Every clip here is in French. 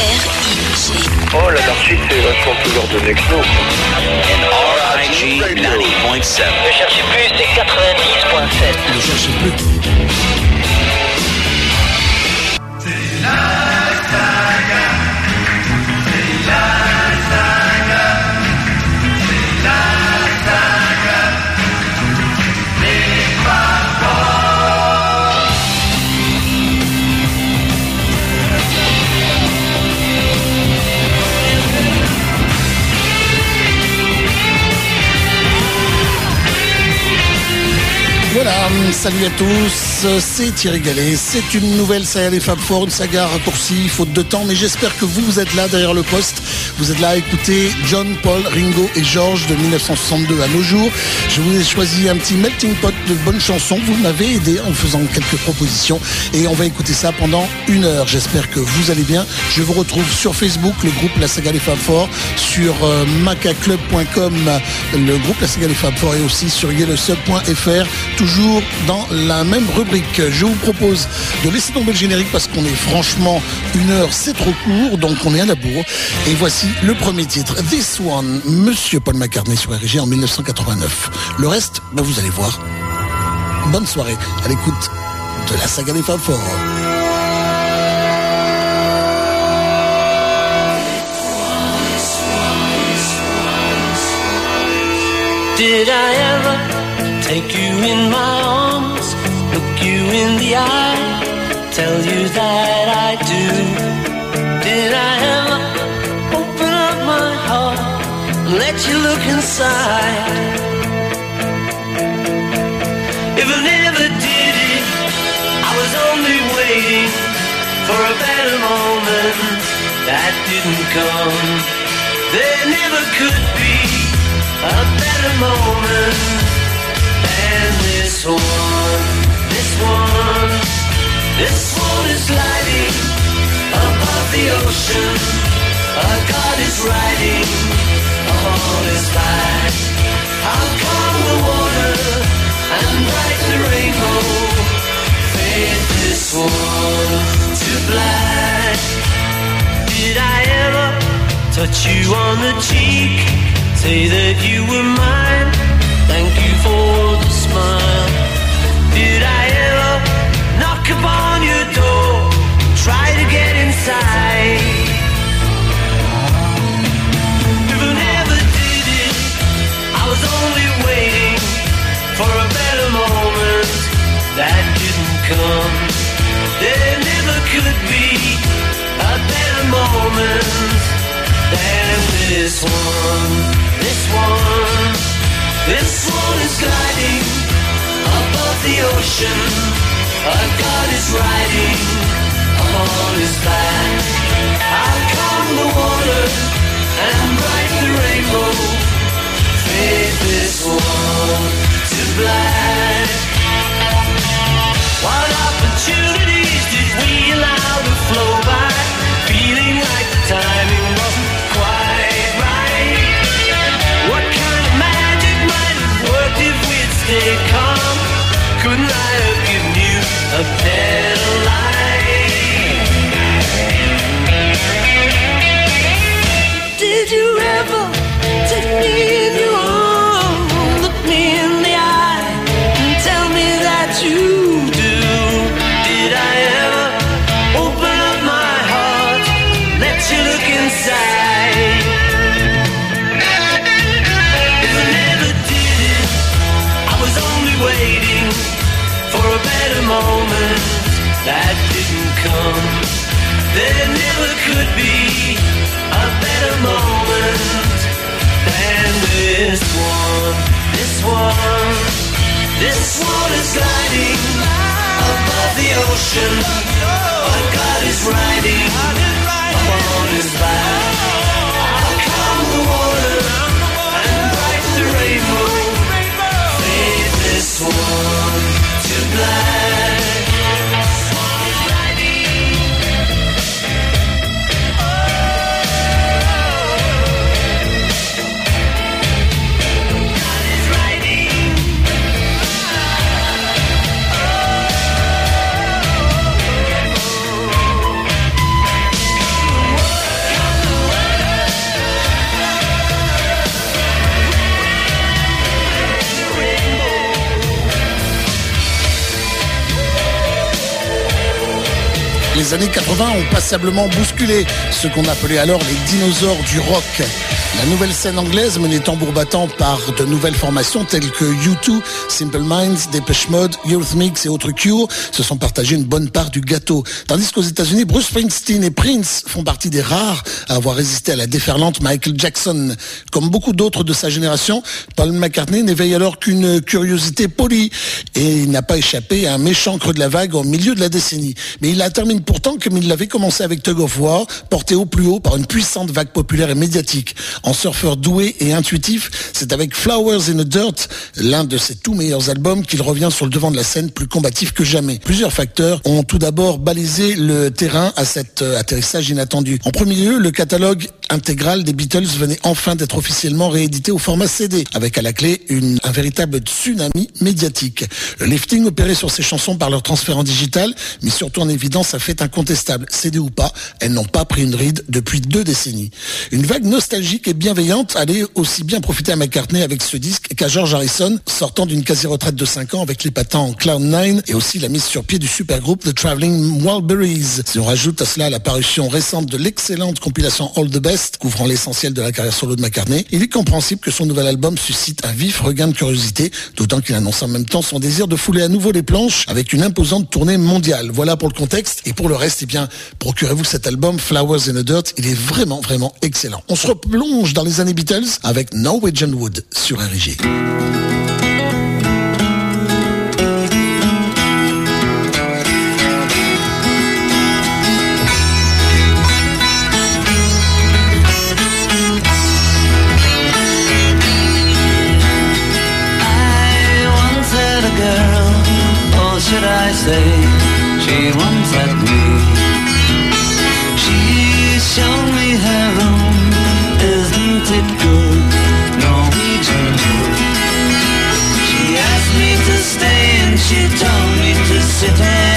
R-I-G. Oh, la dark c'est vachement plus ordonné que nous. RIG 90.7. Ne cherchez plus, c'est 90.7. Ne cherchez plus. Voilà, hum, salut à tous, c'est Thierry Gallet, c'est une nouvelle saga des Fab Four, une saga raccourcie, faute de temps, mais j'espère que vous, vous êtes là derrière le poste, vous êtes là à écouter John, Paul, Ringo et George de 1962 à nos jours. Je vous ai choisi un petit melting pot de bonnes chansons, vous m'avez aidé en faisant quelques propositions et on va écouter ça pendant une heure. J'espère que vous allez bien. Je vous retrouve sur Facebook, le groupe La Saga des Fab Four, sur euh, macaclub.com, le groupe La Saga des Fab Four et aussi sur yellowsub.fr toujours dans la même rubrique. Je vous propose de laisser tomber le générique parce qu'on est franchement une heure, c'est trop court, donc on est à la bourre. Et voici le premier titre, This One, Monsieur Paul McCartney sur RG en 1989. Le reste, ben, vous allez voir. Bonne soirée à l'écoute de la saga des Fab Four. Did I ever take you in my you in the eye, tell you that I do? Did I ever open up my heart and let you look inside? If I never did it, I was only waiting for a better moment that didn't come. There never could be a better moment than this one. This one, is lighting above the ocean. A God is riding the water and the rainbow this one to. Did I ever touch you on the cheek? Say that you were mine. Thank you for the smile. Did I upon your door? Try to get inside. If I never did it, I was only waiting for a better moment that didn't come. There never could be a better moment than this one. This one, this one is gliding above the ocean. A God is riding on his back. How come the water and the rainbow to black? What opportunities did we allow to flow by? Feeling like the timing a better life? Come. There never could be a better moment than this one. This one, this one is gliding above the ocean. But God is riding upon his back. How come the water Les années 80 ont passablement bousculé ce qu'on appelait alors les dinosaures du rock. La nouvelle scène anglaise menée tambour battant par de nouvelles formations telles que U2, Simple Minds, Depeche Mode, Eurythmics et autres Cure se sont partagés une bonne part du gâteau. Tandis qu'aux États-Unis, Bruce Springsteen et Prince font partie des rares à avoir résisté à la déferlante Michael Jackson. Comme beaucoup d'autres de sa génération, Paul McCartney n'éveille alors qu'une curiosité polie et il n'a pas échappé à un méchant creux de la vague au milieu de la décennie. Mais il la termine pourtant comme il l'avait commencé avec Tug of War, porté au plus haut par une puissante vague populaire et médiatique. En surfeur doué et intuitif, c'est avec Flowers in the Dirt, l'un de ses tout meilleurs albums, qu'il revient sur le devant de la scène plus combatif que jamais. Plusieurs facteurs ont tout d'abord balisé le terrain à cet euh, atterrissage inattendu. En premier lieu, le catalogue intégral des Beatles venait enfin d'être officiellement réédité au format CD, avec à la clé un véritable tsunami médiatique. Le lifting opéré sur ces chansons par leur transfert en digital, mais surtout en évidence un fait incontestable. CD ou pas, elles n'ont pas pris une ride depuis deux décennies. Une vague nostalgique bienveillante allait aussi bien profiter à McCartney avec ce disque qu'à George Harrison, sortant d'une quasi-retraite de 5 ans avec les patents Cloud 9 et aussi la mise sur pied du supergroupe The Traveling Wildberries. Si on rajoute à cela la parution récente de l'excellente compilation All the Best, couvrant l'essentiel de la carrière solo de McCartney, il est compréhensible que son nouvel album suscite un vif regain de curiosité, d'autant qu'il annonce en même temps son désir de fouler à nouveau les planches avec une imposante tournée mondiale. Voilà pour le contexte. Et pour le reste, eh bien, procurez-vous cet album Flowers in the Dirt. Il est vraiment, vraiment excellent. On se replonge dans les années Beatles avec Norwegian Wood sur RG. Should. She told me to sit anywhere.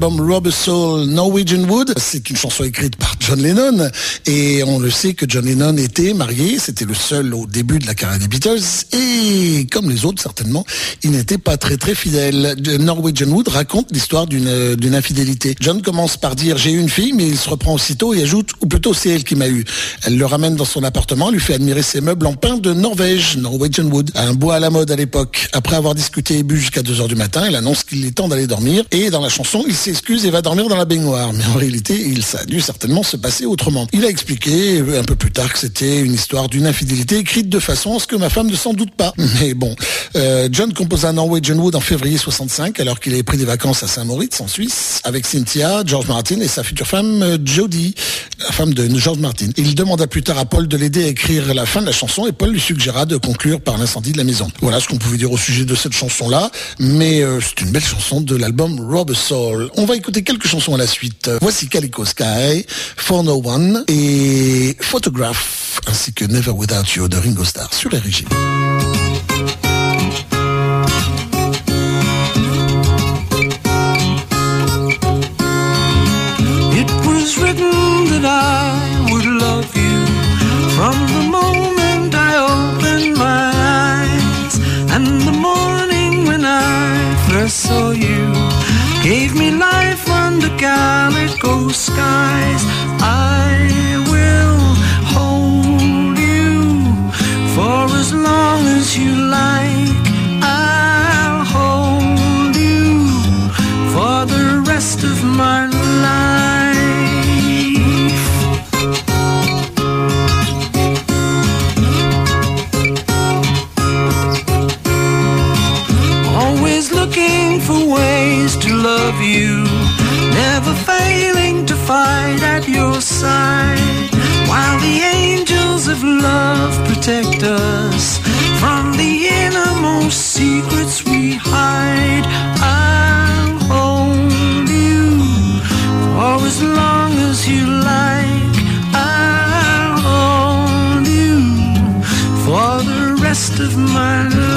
L'album Soul Norwegian Wood. C'est une chanson écrite par John Lennon et on le sait que John Lennon était marié, c'était le seul au début de la carrière des Beatles et comme les autres certainement, il n'était pas très très fidèle. Norwegian Wood raconte l'histoire d'une d'une infidélité. John commence par dire j'ai eu une fille mais il se reprend aussitôt et ajoute ou plutôt c'est elle qui m'a eu. Elle le ramène dans son appartement, lui fait admirer ses meubles en pin de Norvège, Norwegian Wood, un bois à la mode à l'époque. Après avoir discuté et bu jusqu'à 2 heures du matin, il annonce qu'il est temps d'aller dormir et dans la chanson, il s'excuse et va dormir dans la baignoire. Mais en réalité, il ça a dû certainement se passer autrement. Il a expliqué euh, un peu plus tard que c'était une histoire d'une infidélité écrite de façon à ce que ma femme ne s'en doute pas. Mais bon, euh, John composa Norwegian Wood en février 65 alors qu'il avait pris des vacances à Saint-Moritz en Suisse avec Cynthia, George Martin et sa future femme euh, Jodie, la femme de George Martin. Il demanda plus tard à Paul de l'aider à écrire la fin de la chanson et Paul lui suggéra de conclure par l'incendie de la maison. Voilà ce qu'on pouvait dire au sujet de cette chanson-là, mais c'est une belle chanson de l'album Rubber Soul. On va écouter quelques chansons à la suite. Voici Calico Sky, For No One et Photograph, ainsi que Never Without You de Ringo Starr sur les régimes. It was written that I would love you from the moment I opened my eyes and the morning when I first saw you. gave me life under calico skies. I will hold you for as long as you like. I'll hold you for the rest of my life. Always looking for ways of you, never failing to fight at your side, while the angels of love protect us from the innermost secrets we hide. I'll hold you for as long as you like. I'll hold you for the rest of my life.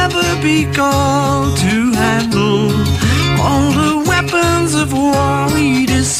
Never be called to handle all the weapons of war we despise.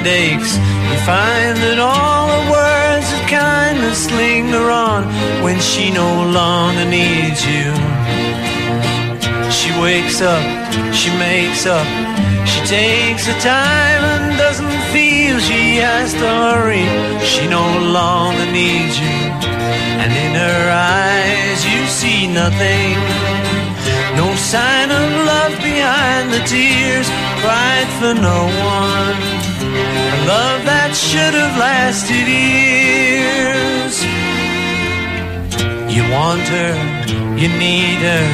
Mind aches. You find that all the words of kindness linger on when she no longer needs you. She wakes up, she makes up, she takes her time and doesn't feel she has to hurry. She no longer needs you, and in her eyes you see nothing. No sign of love behind the tears, cried for no one. A love that should have lasted years. You want her, you need her,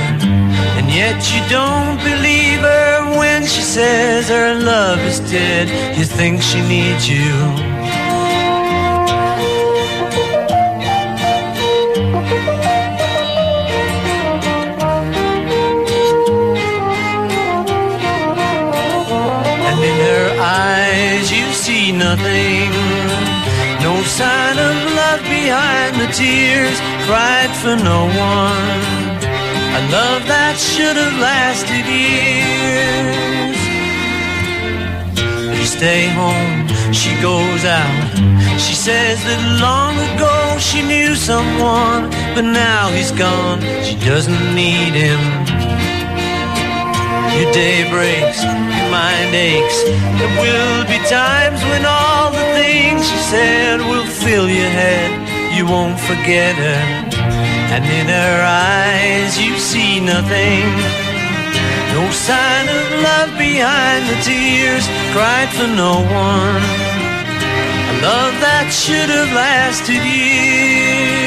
and yet you don't believe her when she says her love is dead. You think she needs you. Eyes you see nothing. No sign of love behind the tears, cried for no one. A love that should have lasted years. You stay home, she goes out. She says that long ago she knew someone, but now he's gone. She doesn't need him. Your day breaks, your mind aches. There will be times when all the things she said will fill your head. You won't forget her, and in her eyes you see nothing. No sign of love behind the tears, cried for no one. A love that should have lasted years.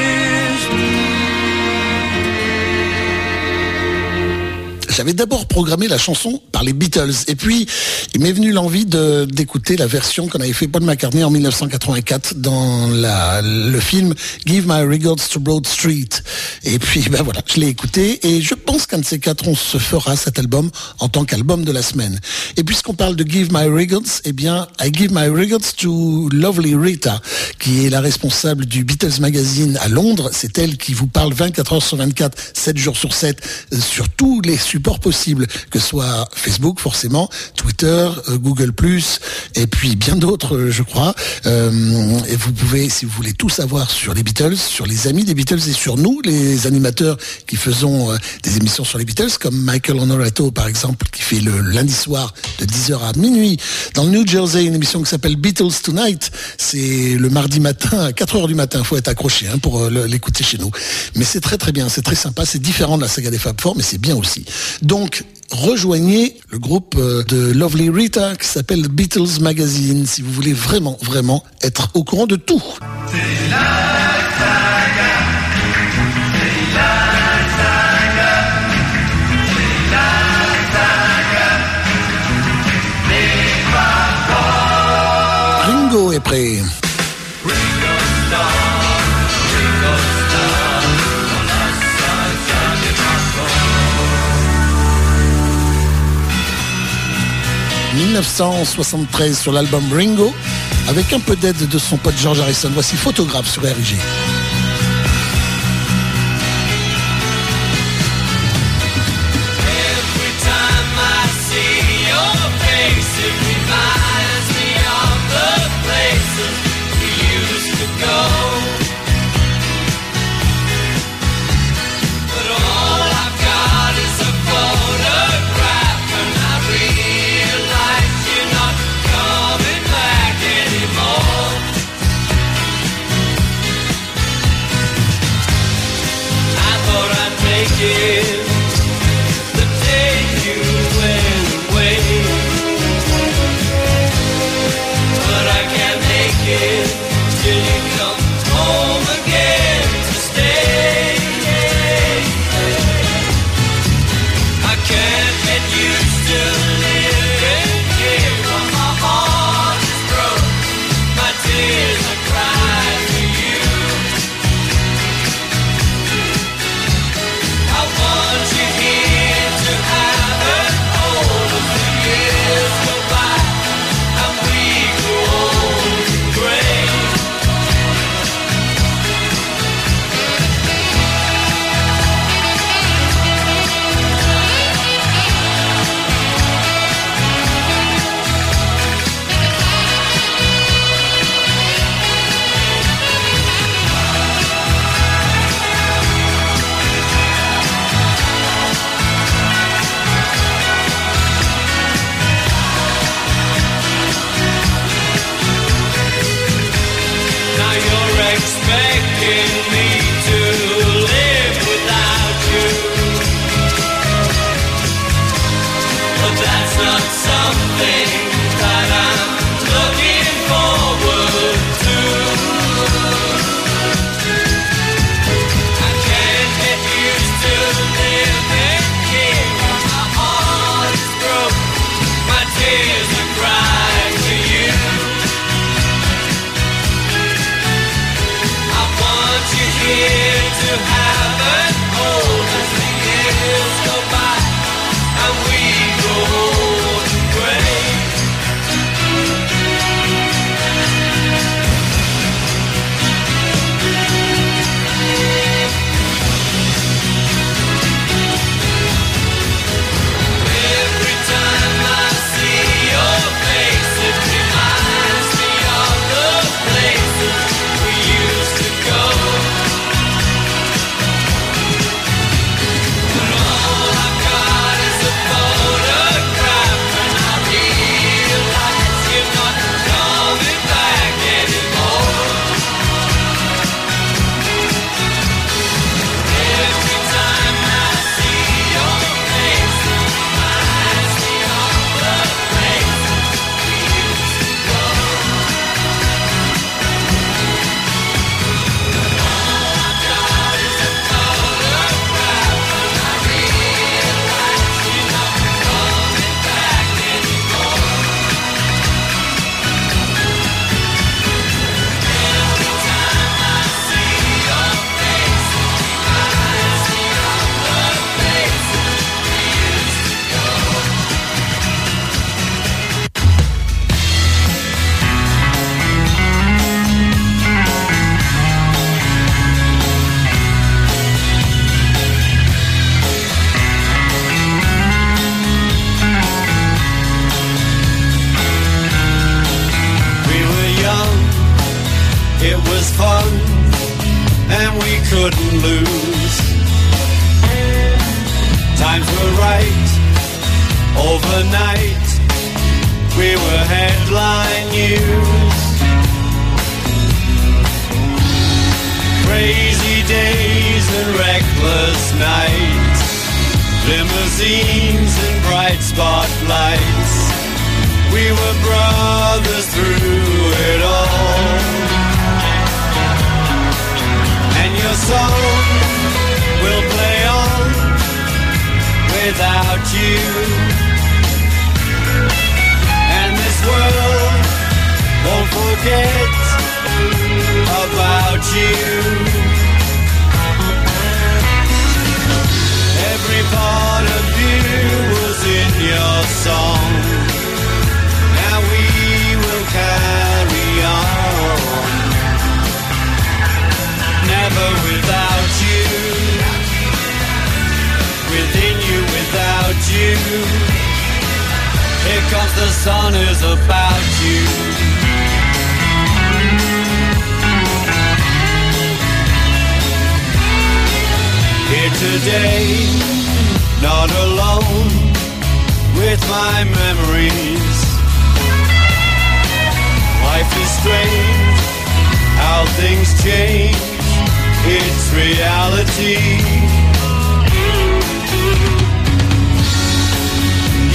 J'avais d'abord programmé la chanson par les Beatles. Et puis, il m'est venu l'envie d'écouter la version qu'on avait fait Paul McCartney en 1984 dans le film Give My Regards to Broad Street. Et puis, ben voilà, je l'ai écouté et je pense qu'un de ces quatre, on se fera cet album en tant qu'album de la semaine. Et puisqu'on parle de Give My Regards, eh bien, I Give My Regards to Lovely Rita, qui est la responsable du Beatles Magazine à Londres. C'est elle qui vous parle 24 heures sur 24, 7 jours sur 7, euh, sur tous les supports possibles, que ce soit Facebook forcément, Twitter, euh, Google+, et puis bien d'autres, euh, je crois. Euh, et vous pouvez, si vous voulez tout savoir sur les Beatles, sur les amis des Beatles et sur nous, les animateurs qui faisons des émissions sur les Beatles, comme Michael Honorato par exemple, qui fait le lundi soir de 10h à minuit dans le New Jersey, une émission qui s'appelle Beatles Tonight. C'est le mardi matin à 4h du matin, faut être accroché hein, pour l'écouter chez nous. Mais c'est très très bien, c'est très sympa, c'est différent de la saga des Fab Four, mais c'est bien aussi. Donc, rejoignez le groupe euh, de Lovely Rita qui s'appelle Beatles Magazine si vous voulez vraiment, vraiment être au courant de tout. Ringo est prêt. 1973 sur l'album Ringo, avec un peu d'aide de son pote George Harrison. Voici Photographe sur RG. Today, not alone with my memories. Life is strange, how things change. It's reality.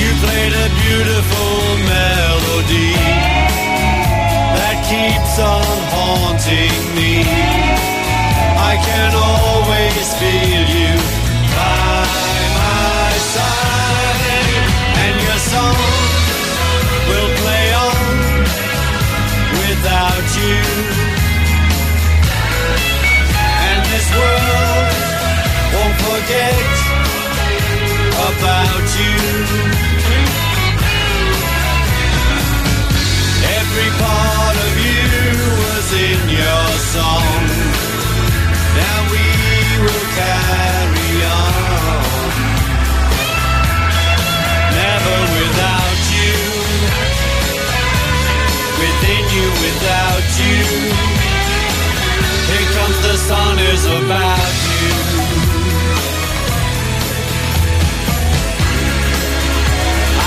You played a beautiful melody that keeps on haunting me. I can always feel you by my side, and your song will play on without you. And this world won't forget about you. Every part of you was in your song. Without you. Here comes the sun is about you.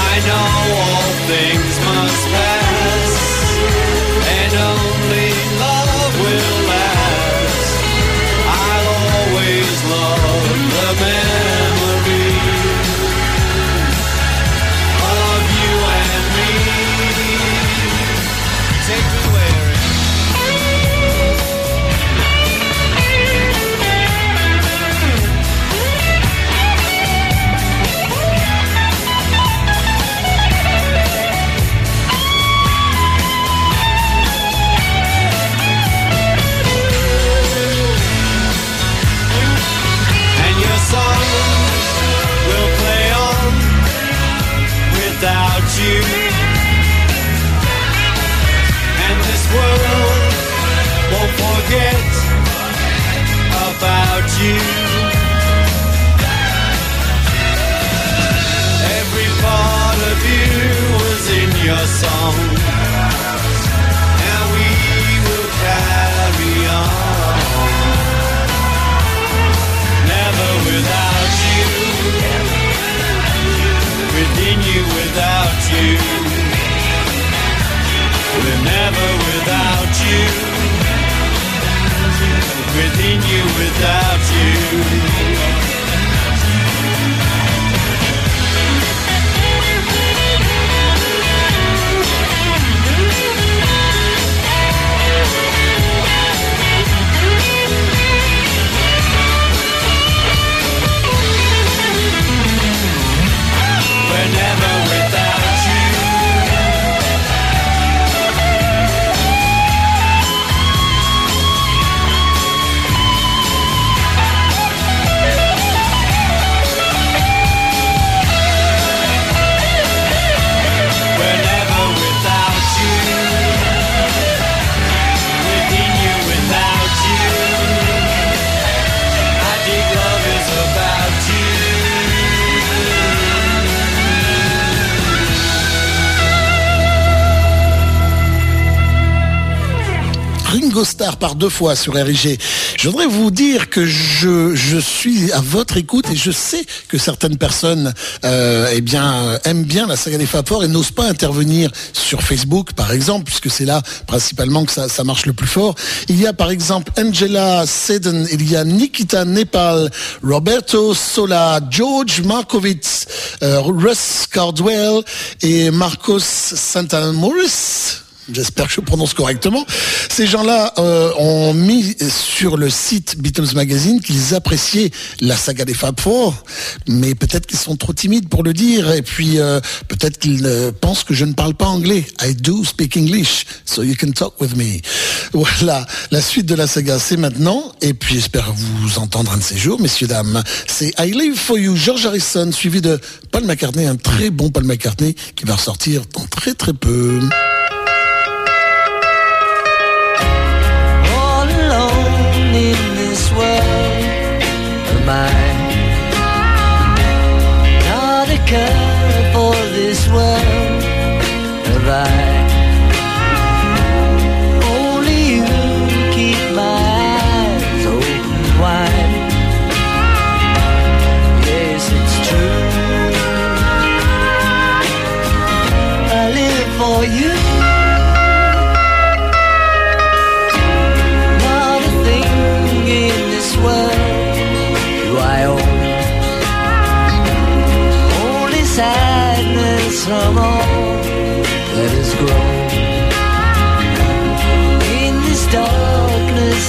I know all things must pass, Par deux fois sur RIG. Je voudrais vous dire que je, je suis à votre écoute et je sais que certaines personnes euh, eh bien, aiment bien la saga des Four et n'osent pas intervenir sur Facebook, par exemple, puisque c'est là principalement que ça, ça marche le plus fort. Il y a par exemple Angela Seddon, il y a Nikita Nepal, Roberto Sola, George Markovitz, euh, Russ Cardwell et Marcos Santamoris. J'espère que je prononce correctement. Ces gens-là euh, ont mis sur le site Beatles Magazine qu'ils appréciaient la saga des Fab Four, mais peut-être qu'ils sont trop timides pour le dire, et puis euh, peut-être qu'ils pensent que je ne parle pas anglais. I do speak English, so you can talk with me. Voilà, la suite de la saga, c'est maintenant, et puis j'espère vous entendre un de ces jours, messieurs, dames. C'est I Live For You, George Harrison, suivi de Paul McCartney, un très bon Paul McCartney, qui va ressortir dans très très peu. In this world of mine. Not a care for this world 89.7,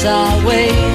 always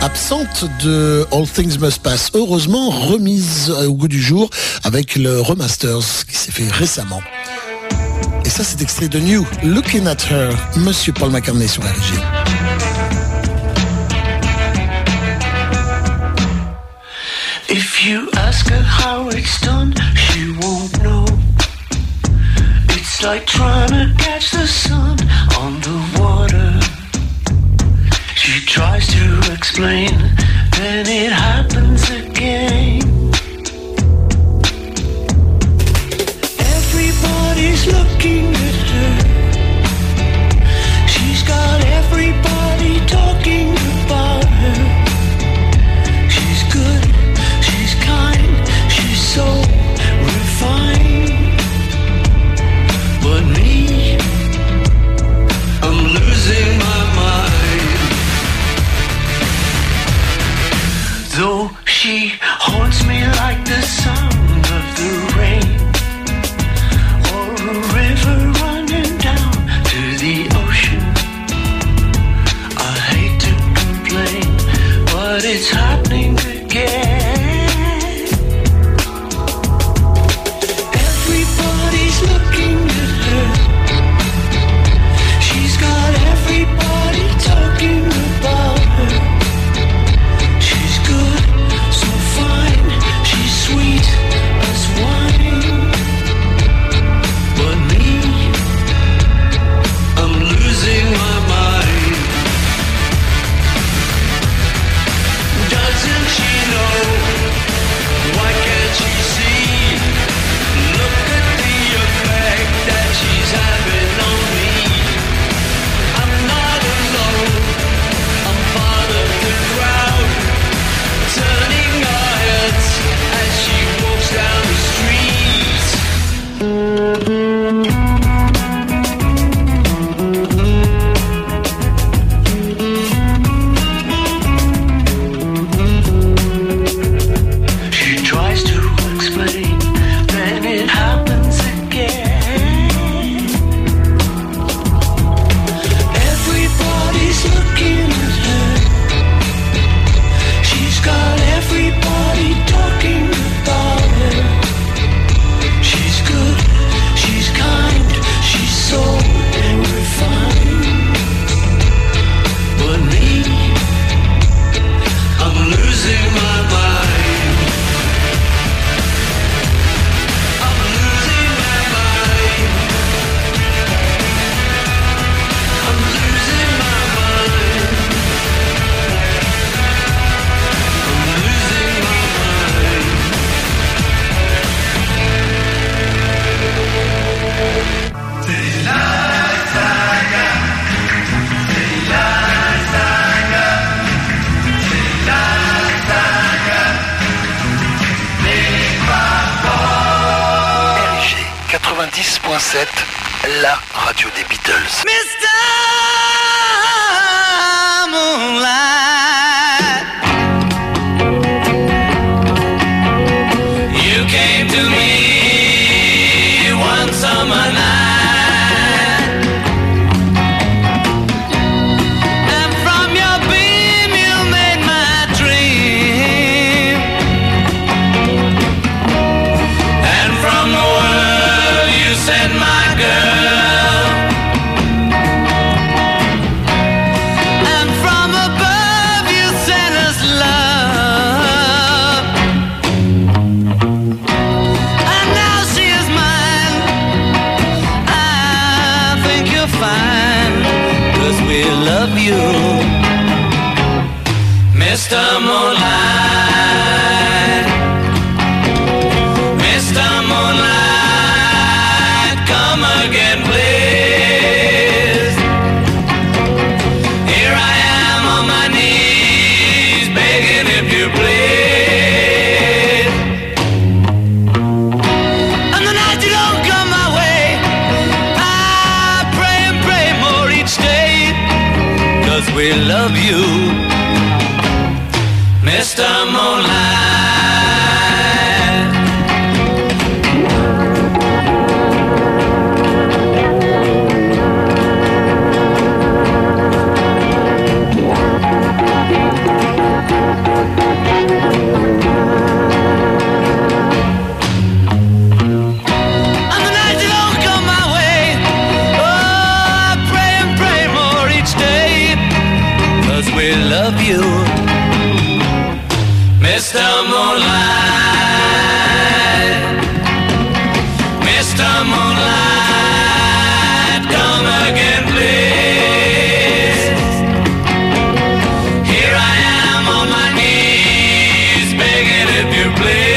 absente de All Things Must Pass, heureusement remise euh, au goût du jour avec le remasters qui s'est fait récemment. Et ça, c'est extrait de New, Looking at Her, Monsieur Paul McCartney sur la régie. If you ask her how it's done, she won't know. It's like trying to catch the sun on the water. She tries to explain, then it happens again. Summer night, to blame.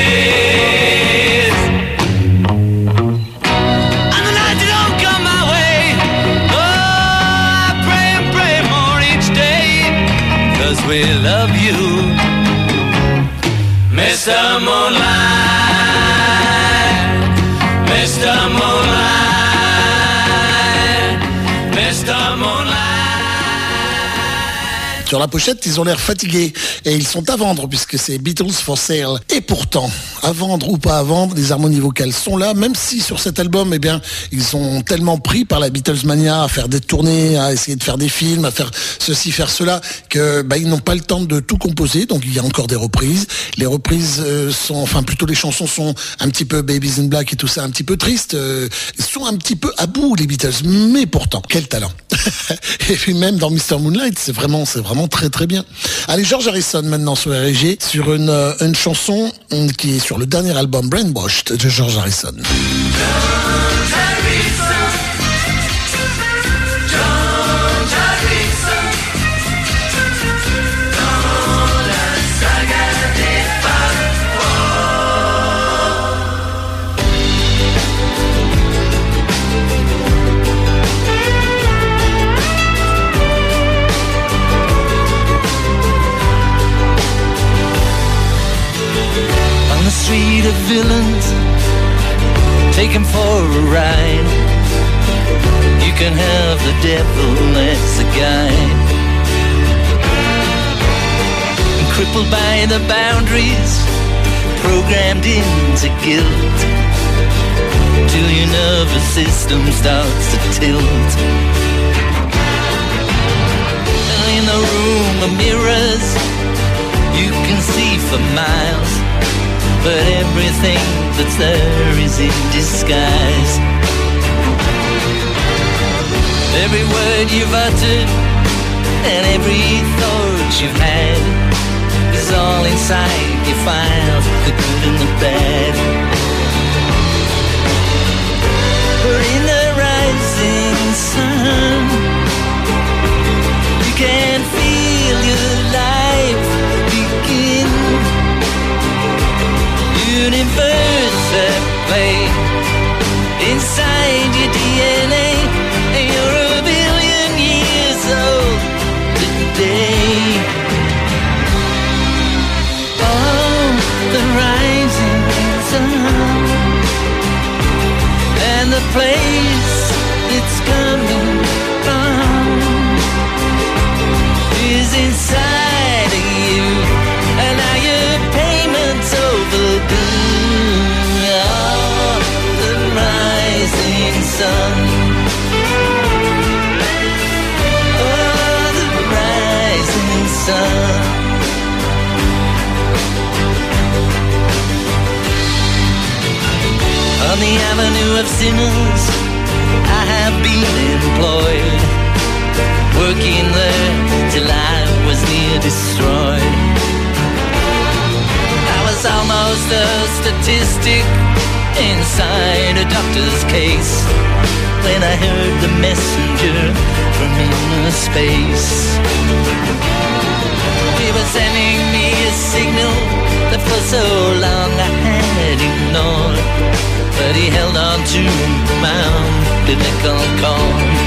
Sur la pochette, ils ont l'air fatigués et ils sont à vendre puisque c'est Beatles for Sale. Et pourtant, à vendre ou pas à vendre, les harmonies vocales sont là, même si sur cet album, eh bien, ils sont tellement pris par la Beatles mania à faire des tournées, à essayer de faire des films, à faire ceci, faire cela, que bah, ils n'ont pas le temps de tout composer. Donc il y a encore des reprises. Les reprises euh, sont, enfin plutôt les chansons sont un petit peu Babies in Black et tout ça, un petit peu tristes. euh, sont un petit peu à bout les Beatles, mais pourtant quel talent. et puis même dans Mr Moonlight, c'est vraiment, c'est vraiment très très bien. Allez, George Harrison maintenant sur RG sur une, euh, une chanson hum, qui est sur le dernier album Brainwashed de George Harrison. Take him for a ride. You can have the devil as a guide. And crippled by the boundaries, programmed into guilt. Till your nervous system starts to tilt. In the room of mirrors, you can see for miles. But everything that's there is in disguise. Every word you've uttered and every thought you've had is all inside your files, the good and the bad. But in the rising sun, you can play inside your DNA. You're a billion years old today. Oh, the rising sun and the sun. Oh, the rising sun. On the avenue of sinners, I have been employed, working there till I was near destroyed. I was almost a statistic inside a doctor's case when I heard the messenger from inner space. He was sending me a signal that for so long I had ignored. But he held on to my umbilical cord.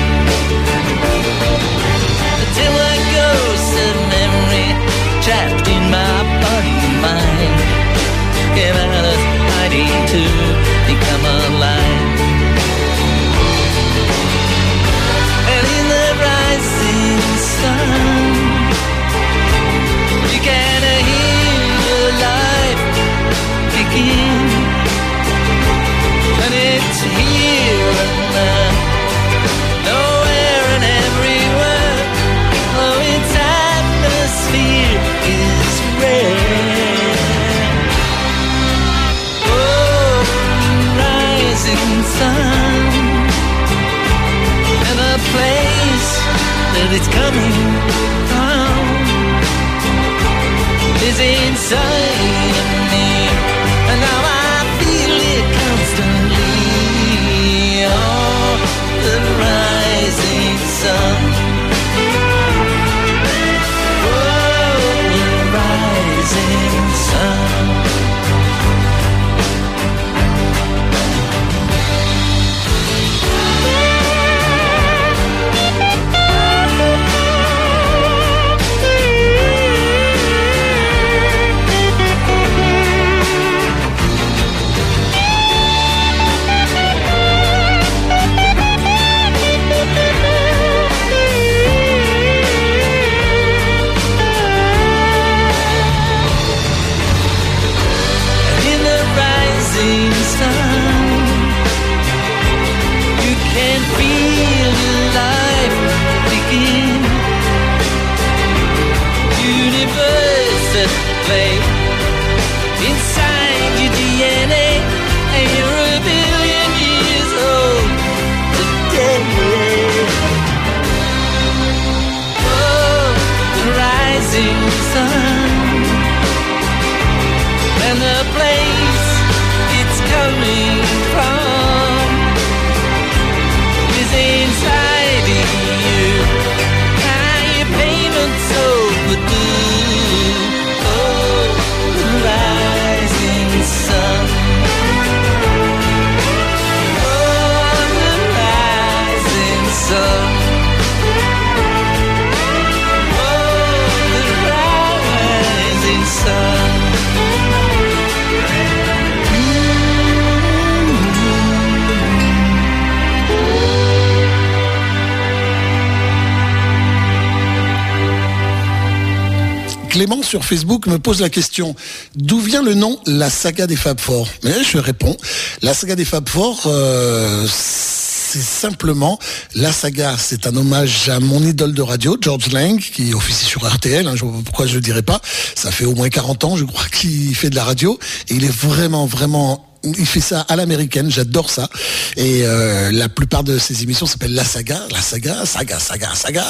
Clément sur Facebook me pose la question d'où vient le nom La Saga des Fab Four? Mais je réponds La Saga des Fab Four, euh, c'est simplement la saga. C'est un hommage à mon idole de radio, George Lang, qui officie sur RTL. Hein, pourquoi je le dirais pas. Ça fait au moins 40 ans, je crois, qu'il fait de la radio et il est vraiment, vraiment il fait ça à l'américaine, j'adore ça. Et euh, la plupart de ses émissions s'appellent La Saga, La Saga, Saga, Saga, Saga.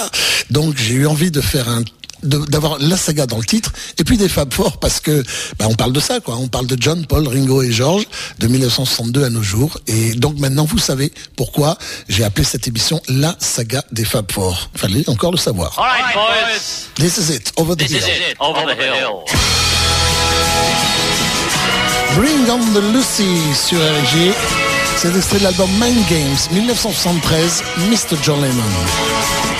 Donc j'ai eu envie de faire un d'avoir la saga dans le titre et puis des Fab Four parce que bah, on parle de ça quoi on parle de John Paul Ringo et George de 1962 à nos jours et donc maintenant vous savez pourquoi j'ai appelé cette émission la saga des Fab Four fallait encore le savoir All right, boys. this is it over the This hill is it. Over the hill. Bring on the Lucy sur RG c'est extrait de l'album Mind Games 1973 Mr. John Lennon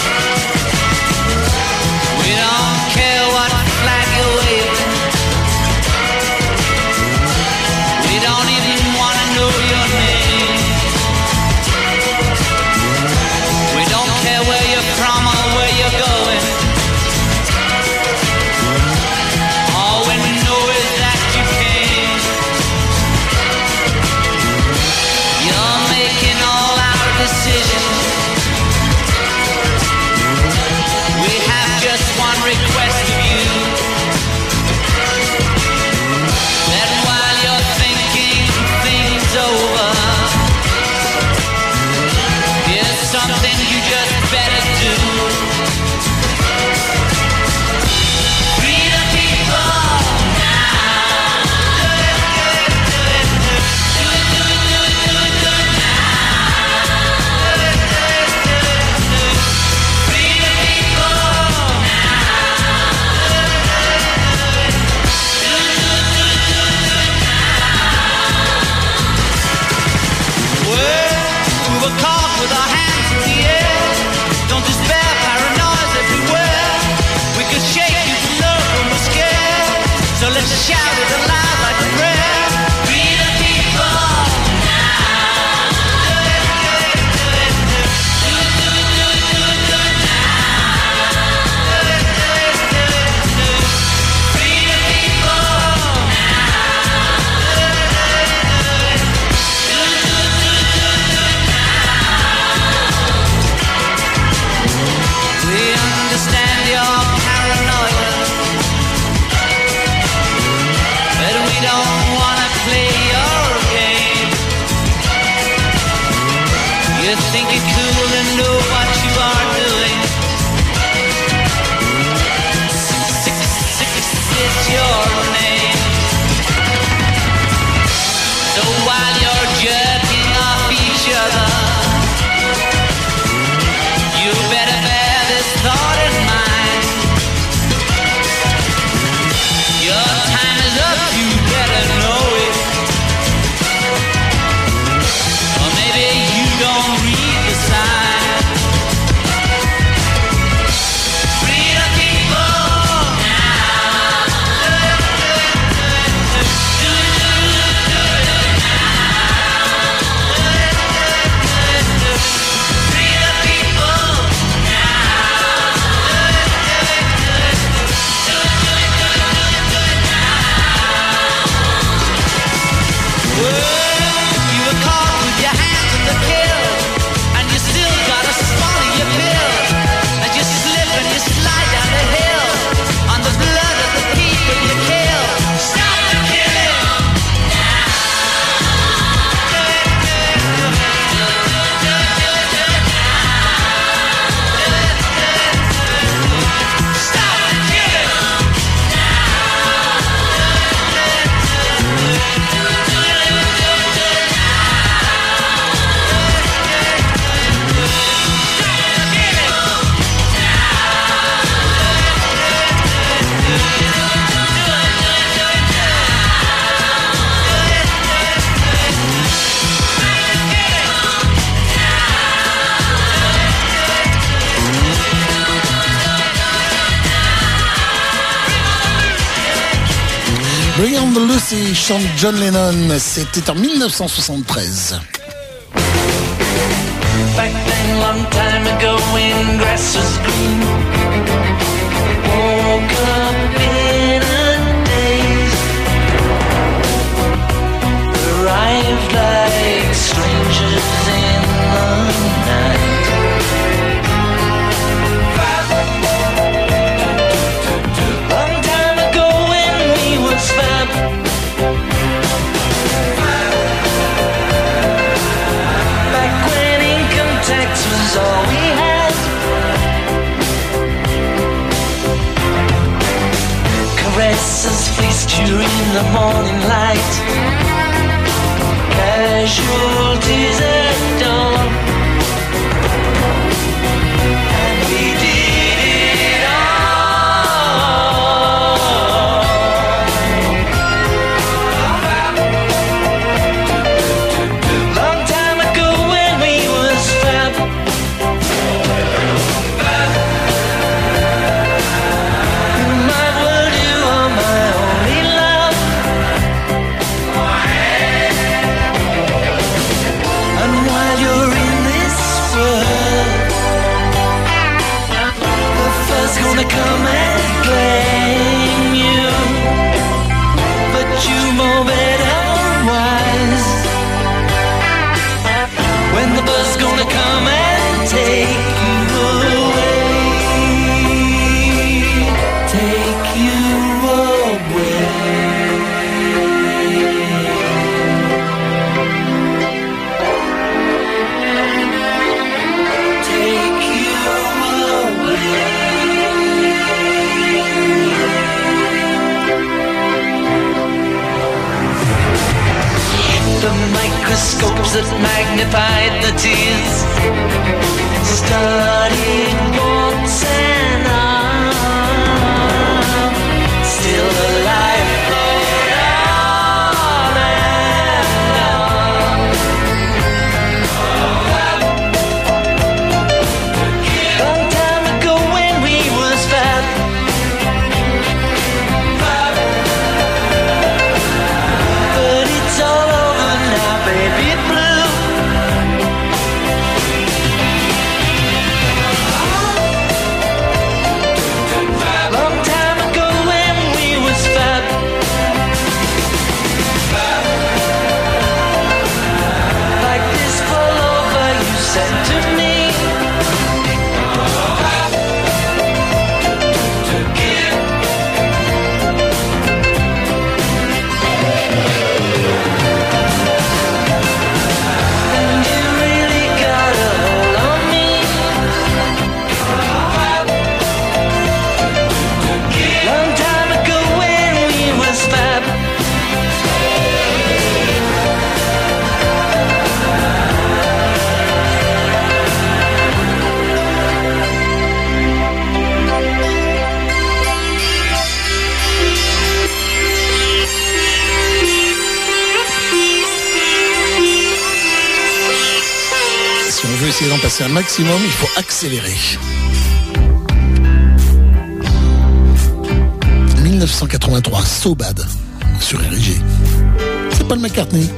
while you're just McCarthy chante John Lennon. C'était en 1973. Back then, long time ago, when grass was green. maximum, il faut accélérer. 1983, Sobad, sur RIG. C'est Paul McCartney.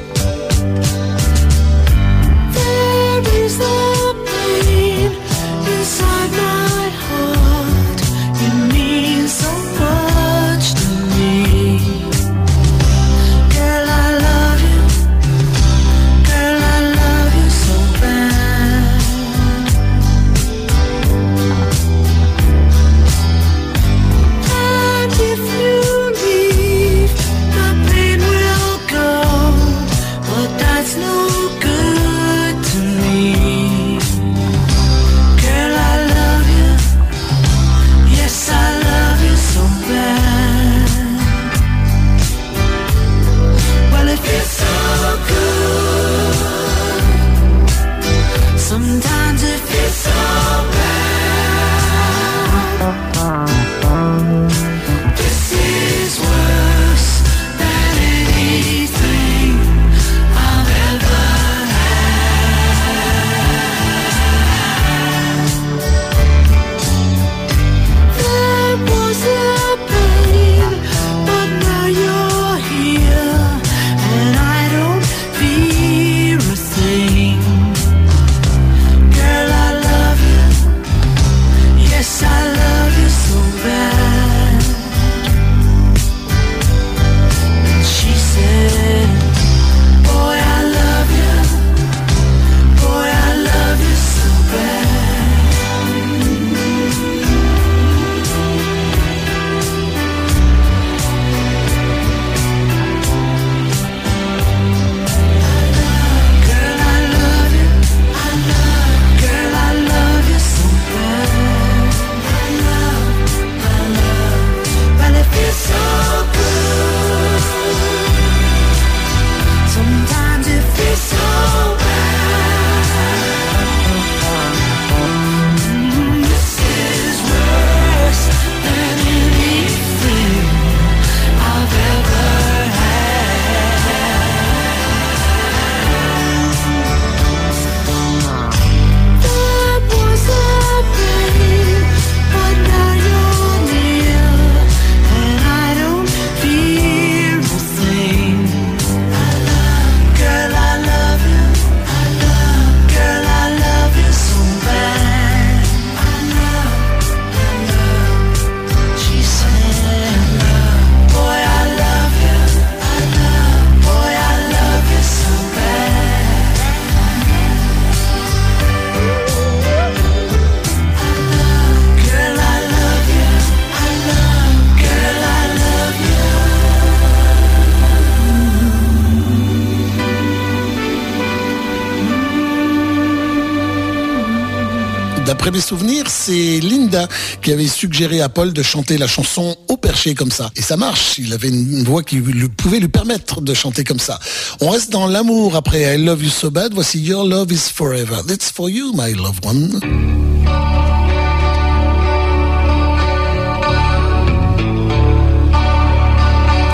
Qui avait suggéré à Paul de chanter la chanson au perché comme ça. Et ça marche, il avait une voix qui pouvait lui permettre de chanter comme ça. On reste dans l'amour après I Love You So Bad, voici Your Love Is Forever. That's for you, my loved one.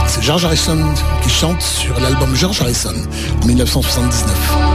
C'est George Harrison qui chante sur l'album George Harrison en 1979.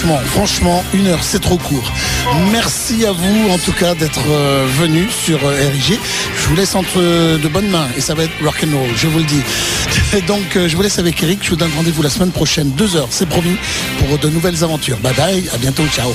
Franchement, une heure, c'est trop court. Merci à vous, en tout cas, d'être euh, venus sur euh, RIG. Je vous laisse entre de bonnes mains et ça va être rock and roll, je vous le dis. Donc, euh, je vous laisse avec Eric. Je vous donne rendez-vous la semaine prochaine, deux heures, c'est promis, pour de nouvelles aventures. Bye bye, à bientôt, ciao.